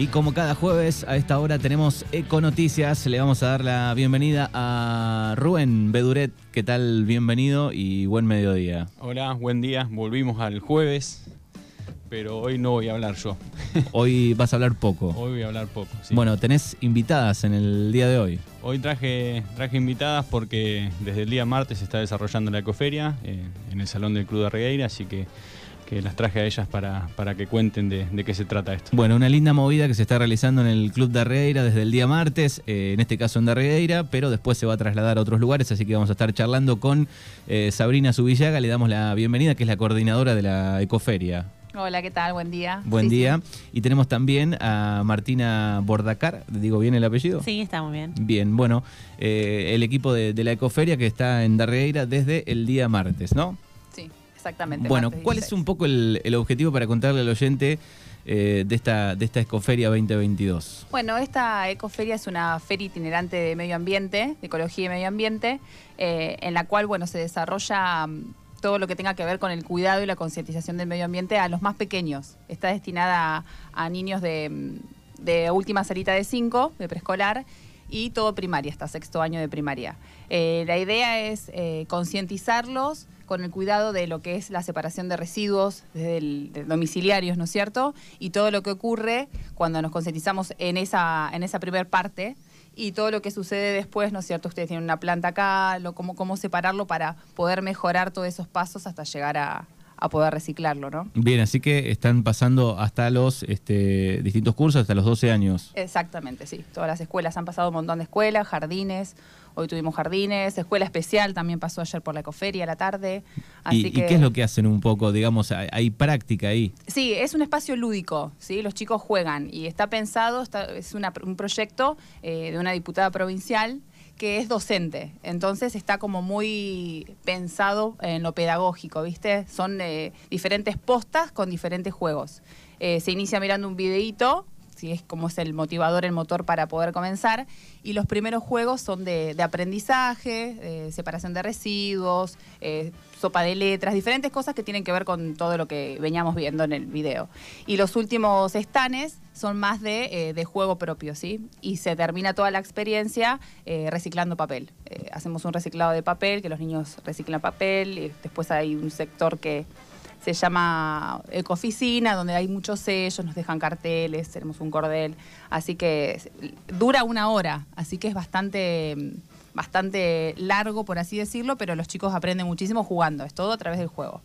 Y como cada jueves a esta hora tenemos Econoticias, le vamos a dar la bienvenida a Rubén Beduret. ¿Qué tal? Bienvenido y buen mediodía. Hola, buen día. Volvimos al jueves, pero hoy no voy a hablar yo. Hoy vas a hablar poco. Hoy voy a hablar poco. sí. Bueno, tenés invitadas en el día de hoy. Hoy traje, traje invitadas porque desde el día martes se está desarrollando la ecoferia eh, en el Salón del Club de Regueira, así que, que las traje a ellas para, para que cuenten de, de qué se trata esto. Bueno, una linda movida que se está realizando en el Club de Arregueira desde el día martes, eh, en este caso en Darregueira, pero después se va a trasladar a otros lugares, así que vamos a estar charlando con eh, Sabrina Subillaga, le damos la bienvenida, que es la coordinadora de la Ecoferia. Hola, ¿qué tal? Buen día. Buen Sí, día. Y tenemos también a Martina Bordacar, ¿digo bien el apellido? Sí, está muy bien. Bien, bueno, eh, el equipo de, de la Ecoferia que está en Darregueira desde el día martes, ¿no? Sí, exactamente. Bueno, ¿cuál es 16. un poco el, el objetivo para contarle al oyente eh, de, esta, de esta Ecoferia 2022? Bueno, esta ecoferia es una feria itinerante de medio ambiente, de ecología y medio ambiente, eh, en la cual, bueno, se desarrolla mm, todo lo que tenga que ver con el cuidado y la concientización del medio ambiente a los más pequeños. Está destinada a, a niños de, mm, de última salita de 5, de preescolar, y todo primaria, hasta sexto año de primaria. Eh, la idea es eh, concientizarlos con el cuidado de lo que es la separación de residuos desde el, domiciliarios, ¿no es cierto? Y todo lo que ocurre cuando nos concientizamos en esa, en esa primer parte y todo lo que sucede después, ¿no es cierto? Ustedes tienen una planta acá, lo, cómo, cómo separarlo para poder mejorar todos esos pasos hasta llegar a, a poder reciclarlo, ¿no? Bien, así que están pasando hasta los este, distintos cursos, hasta los 12 años. Exactamente, sí. Todas las escuelas han pasado un montón de escuelas, jardines. Hoy tuvimos jardines, escuela especial también pasó ayer por la ecoferia a la tarde. Así ¿Y, qué es lo que hacen un poco? Digamos, hay, hay práctica ahí. Sí, es un espacio lúdico, ¿sí? Los chicos juegan y está pensado, está- es una- un proyecto eh, de una diputada provincial que es docente, entonces está como muy pensado en lo pedagógico, ¿viste? Son eh, diferentes postas con diferentes juegos. Eh, se inicia mirando un videíto, si es como es el motivador, el motor para poder comenzar, y los primeros juegos son de, aprendizaje, eh, separación de residuos, eh, sopa de letras, diferentes cosas que tienen que ver con todo lo que veníamos viendo en el video. Y los últimos estanes son más de, eh, de juego propio, ¿sí? Y se termina toda la experiencia reciclando papel. Hacemos un reciclado de papel, que los niños reciclan papel, y después hay un sector que se llama Ecoficina, donde hay muchos sellos, nos dejan carteles, tenemos un cordel, así que dura una hora, así que es bastante, bastante largo, por así decirlo, pero los chicos aprenden muchísimo jugando, es todo a través del juego.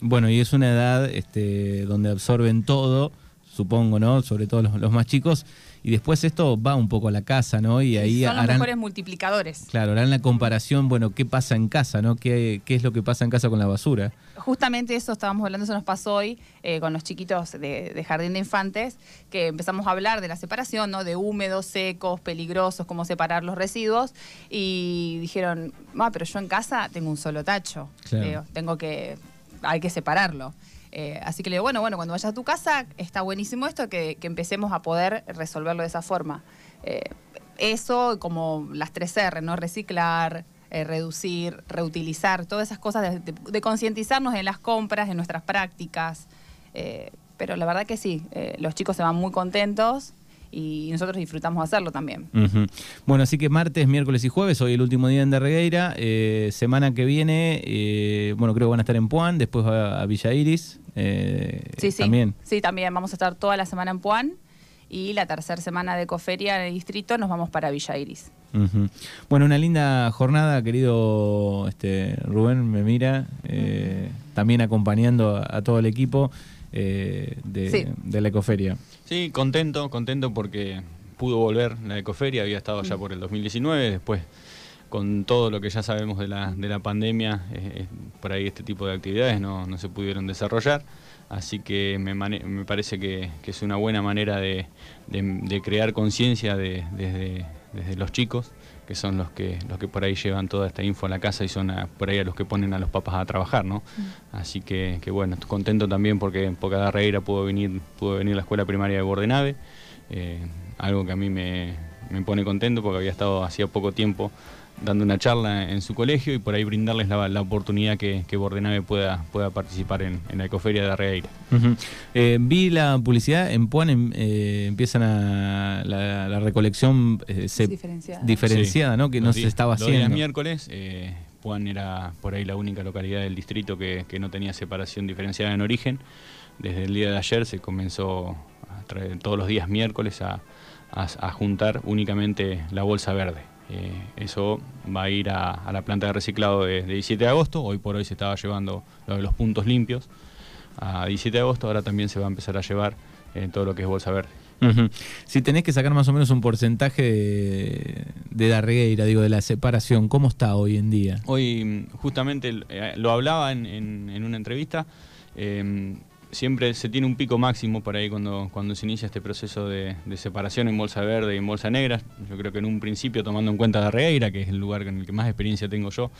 Bueno, y es una edad este, donde absorben todo, supongo, ¿no? Sobre todo los, los más chicos. Y después esto va un poco a la casa, ¿no? Y ahí Son los harán, mejores multiplicadores. claro, harán la comparación, bueno, ¿qué pasa en casa, ¿no? ¿Qué, ¿Qué es lo que pasa en casa con la basura? Justamente eso estábamos hablando, eso nos pasó hoy eh, con los chiquitos de, de Jardín de Infantes, que empezamos a hablar de la separación, ¿no? De húmedos, secos, peligrosos, cómo separar los residuos. Y dijeron, ma, pero yo en casa tengo un solo tacho. Claro. Digo, tengo que, hay que separarlo. Eh, así que le digo, bueno, bueno, cuando vayas a tu casa, está buenísimo esto, que, empecemos a poder resolverlo de esa forma. Eh, eso, como las tres R, ¿no? Reciclar, eh, reducir, reutilizar, todas esas cosas de, concientizarnos en las compras, en nuestras prácticas. Pero la verdad que sí, los chicos se van muy contentos y nosotros disfrutamos hacerlo también. Bueno, así que martes, miércoles y jueves, hoy el último día en Darregueira. Eh, semana que viene, eh, bueno, creo que van a estar en Puan, después va a Villa Iris. Eh, Sí, sí. También. Sí, también vamos a estar toda la semana en Puan y la tercera semana de Ecoferia en el distrito nos vamos para Villa Iris. Bueno, una linda jornada, querido este, Rubén, me mira, eh, también acompañando a, a todo el equipo eh, de, Sí. de la Ecoferia. Sí, contento, contento porque pudo volver la ecoferia, había estado ya por el 2019, después con todo lo que ya sabemos de la, de la pandemia, eh, por ahí este tipo de actividades no, no se pudieron desarrollar, así que me, mane- me parece que, que es una buena manera de, de- de crear conciencia de- desde, desde los chicos, que son los que, los que por ahí llevan toda esta info a la casa y son a- por ahí a los que ponen a los papás a trabajar, ¿no? Así que, que bueno, estoy contento también porque en Pocada Reira pudo venir, pudo venir la escuela primaria de Bordenave, eh, algo que a mí me, me pone contento porque había estado hacía poco tiempo dando una charla en su colegio y por ahí brindarles la, la oportunidad que, que Bordenave pueda, pueda participar en, en la ecoferia de Arregueira. Ujú. Eh, vi la publicidad, en Puan em- eh, empiezan a la, la recolección eh, se- Diferenciada. diferenciada, Sí. ¿no? Que no Los se días- estaba los días haciendo. miércoles, eh, Puan era por ahí la única localidad del distrito que, que no tenía separación diferenciada en origen. Desde el día de ayer se comenzó a traer todos los días miércoles a, a- a juntar únicamente la bolsa verde. Eh, eso va a ir a, a la planta de reciclado de, de 17 de agosto. Hoy por hoy se estaba llevando lo de los puntos limpios a 17 de agosto. Ahora también se va a empezar a llevar eh, todo lo que es bolsa verde. Si tenés que sacar más o menos un porcentaje de, de Darregueira, digo, de la separación, ¿cómo está hoy en día? Hoy mm, justamente eh, lo hablaba en, en- en una entrevista, eh, siempre se tiene un pico máximo por ahí cuando, cuando se inicia este proceso de, separación en bolsa verde y en bolsa negra. Yo creo que en un principio, tomando en cuenta Darregueira, que es el lugar en el que más experiencia tengo yo,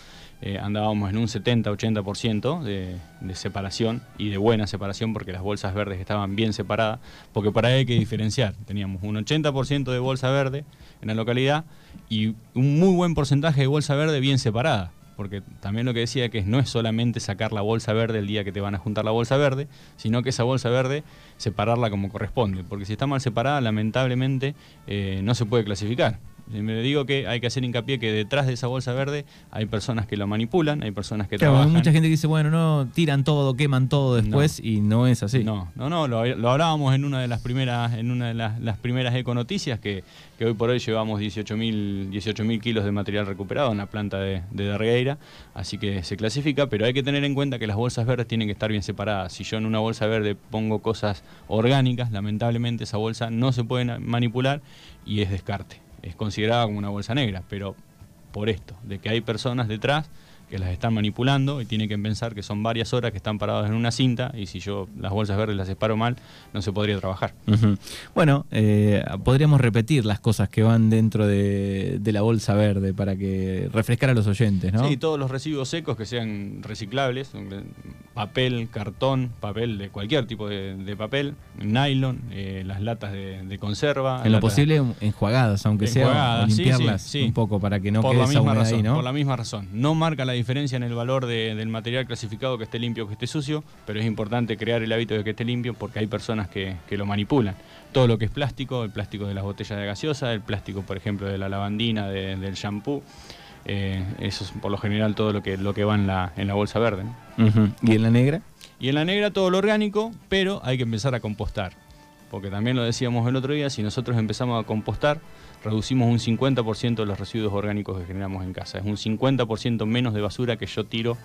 eh, andábamos en un 70-80% de, de separación y de buena separación porque las bolsas verdes estaban bien separadas, porque para ahí hay que diferenciar. Teníamos un 80% de bolsa verde en la localidad y un muy buen porcentaje de bolsa verde bien separada. Porque también lo que decía que no es solamente sacar la bolsa verde el día que te van a juntar la bolsa verde, sino que esa bolsa verde separarla como corresponde. Porque si está mal separada, lamentablemente eh, no se puede clasificar. Me digo que hay que hacer hincapié que detrás de esa bolsa verde hay personas que la manipulan, hay personas que Claro, hay trabajan. mucha gente que dice, bueno, no, tiran todo, queman todo después y no es así. No, no, no, lo, lo hablábamos en una de las primeras, en una de las, las primeras econoticias que, que hoy por hoy llevamos 18.000 18.000 kilos de material recuperado en la planta de, de Darregueira, así que se clasifica, pero hay que tener en cuenta que las bolsas verdes tienen que estar bien separadas. Si yo en una bolsa verde pongo cosas orgánicas, lamentablemente esa bolsa no se puede manipular y es descarte. Es considerada como una bolsa negra, pero por esto, de que hay personas detrás que las están manipulando y tienen que pensar que son varias horas que están paradas en una cinta y si yo las bolsas verdes las separo mal, no se podría trabajar. Bueno, eh, podríamos repetir las cosas que van dentro de, de la bolsa verde para que refrescar a los oyentes, ¿no? Sí, todos los residuos secos que sean reciclables, papel, cartón, papel de cualquier tipo de, de papel, nylon, eh, las latas de, de conserva. en lo posible enjuagadas, aunque sea, o Enjuagadas, sí, limpiarlas sí, sí. un poco para que no por quede la esa humedad razón, ahí, ¿no? Por la misma razón. No marca la diferencia en el valor de- del material clasificado que esté limpio o que esté sucio, pero es importante crear el hábito de que esté limpio porque hay personas que, que lo manipulan. Todo lo que es plástico, el plástico de las botellas de gaseosa, el plástico, por ejemplo, de la lavandina, de- del shampoo, eh, eso es por lo general todo lo que, lo que va en la, en la bolsa verde. ¿Y en la negra? Y en la negra todo lo orgánico, pero hay que empezar a compostar. Porque también lo decíamos el otro día, si nosotros empezamos a compostar, reducimos un 50% de los residuos orgánicos que generamos en casa. Es un 50% menos de basura que yo tiro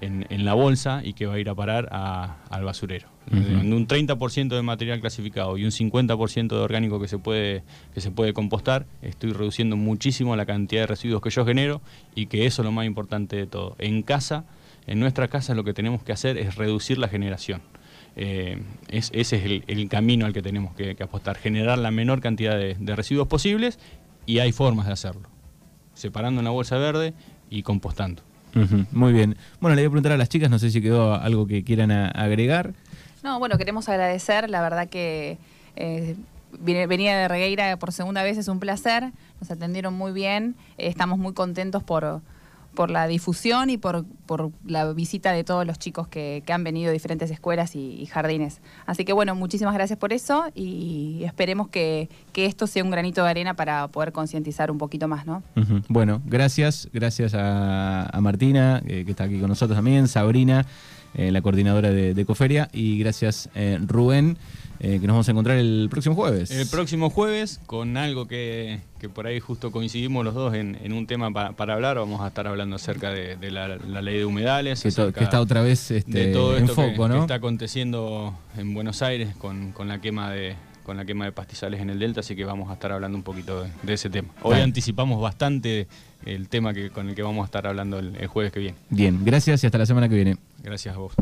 en, en la bolsa y que va a ir a parar a- al basurero. Un 30% de material clasificado y un 50% de orgánico que se, puede, que se puede compostar, estoy reduciendo muchísimo la cantidad de residuos que yo genero y que eso es lo más importante de todo. En casa, en nuestra casa lo que tenemos que hacer es reducir la generación. Eh, es- ese es el, el camino al que tenemos que, que apostar, generar la menor cantidad de, de residuos posibles y hay formas de hacerlo, separando en la bolsa verde y compostando. Muy bien. Bueno, le voy a preguntar a las chicas, no sé si quedó algo que quieran a- agregar. No, bueno, queremos agradecer, la verdad que eh, venía de Regueira por segunda vez, es un placer, nos atendieron muy bien, eh, estamos muy contentos por, por la difusión y por, por la visita de todos los chicos que, que han venido de diferentes escuelas y, jardines. Así que bueno, muchísimas gracias por eso y esperemos que, que esto sea un granito de arena para poder concientizar un poquito más, ¿no? Bueno, gracias, gracias a, a Martina, eh, que está aquí con nosotros también, Sabrina, eh, la coordinadora de, de Coferia, y gracias eh, Rubén, eh, que nos vamos a encontrar el próximo jueves. El próximo jueves, con algo que, que por ahí justo coincidimos los dos en, en un tema pa- para hablar, vamos a estar hablando acerca de, de la, la ley de humedales. que, to- que está otra vez este, de todo en esto que- foco, que, ¿no? está aconteciendo en Buenos Aires con, con la quema de con la quema de pastizales en el delta, así que vamos a estar hablando un poquito de, de ese tema. Hoy Dale. anticipamos bastante el tema que, con el que vamos a estar hablando el- el jueves que viene. Bien, gracias y hasta la semana que viene. Gracias a vos.